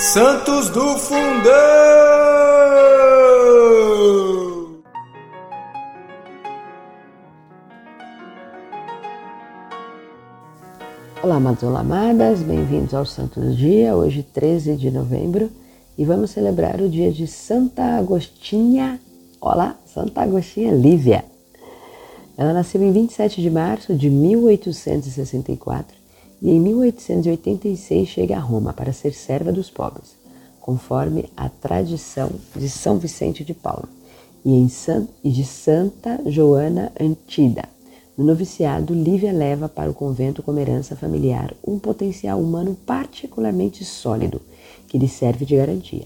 Santos do Fundão! Olá, amados, olá, amadas, bem-vindos ao Santo do Dia, hoje 13 de novembro, e vamos celebrar o dia de Santa Agostinha, olá, Santa Agostinha Lívia. Ela nasceu em 27 de março de 1864 e em 1886 chega a Roma para ser serva dos pobres, conforme a tradição de São Vicente de Paulo e, San, e de Santa Joana Antida. No noviciado, Lívia leva para o convento como herança familiar um potencial humano particularmente sólido, que lhe serve de garantia.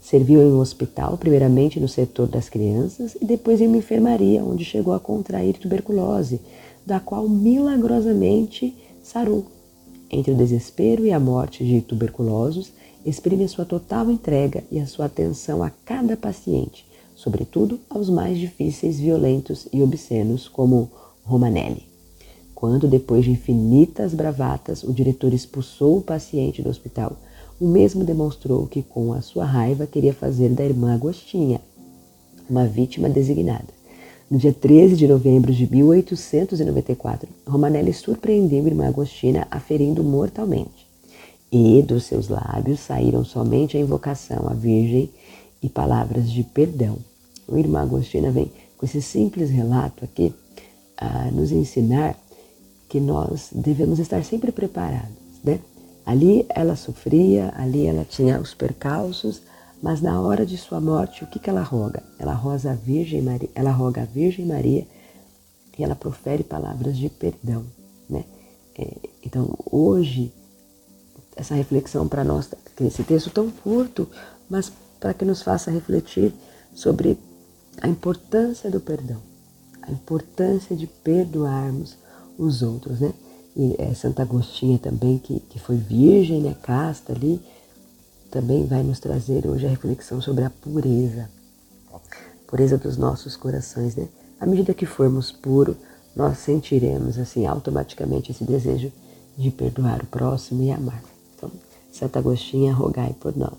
Serviu em um hospital, primeiramente no setor das crianças e depois em uma enfermaria, onde chegou a contrair tuberculose, da qual milagrosamente sarou. Entre o desespero e a morte de tuberculosos, exprime a sua total entrega e a sua atenção a cada paciente, sobretudo aos mais difíceis, violentos e obscenos, como Romanelli. Quando, depois de infinitas bravatas, o diretor expulsou o paciente do hospital, o mesmo demonstrou que, com a sua raiva, queria fazer da irmã Agostinha uma vítima designada. No dia 13 de novembro de 1894, Romanelli surpreendeu a irmã Agostina aferindo mortalmente. E dos seus lábios saíram somente a invocação à Virgem e palavras de perdão. A irmã Agostina vem com esse simples relato aqui a nos ensinar que nós devemos estar sempre preparados, né? Ali ela sofria, ali ela tinha os percalços, mas na hora de sua morte, o que, que ela roga? Ela roga a Virgem Maria, ela roga a Virgem Maria e ela profere palavras de perdão, né? É, então hoje essa reflexão para nós, esse texto tão curto, mas para que nos faça refletir sobre a importância do perdão, a importância de perdoarmos os outros, né? E é, Santa Agostinha também, que, que foi virgem, né, casta ali, também vai nos trazer hoje a reflexão sobre a pureza, pureza dos nossos corações, né? À medida que formos puros, nós sentiremos assim automaticamente esse desejo de perdoar o próximo e amar. Então, Santa Agostinha, rogai por nós.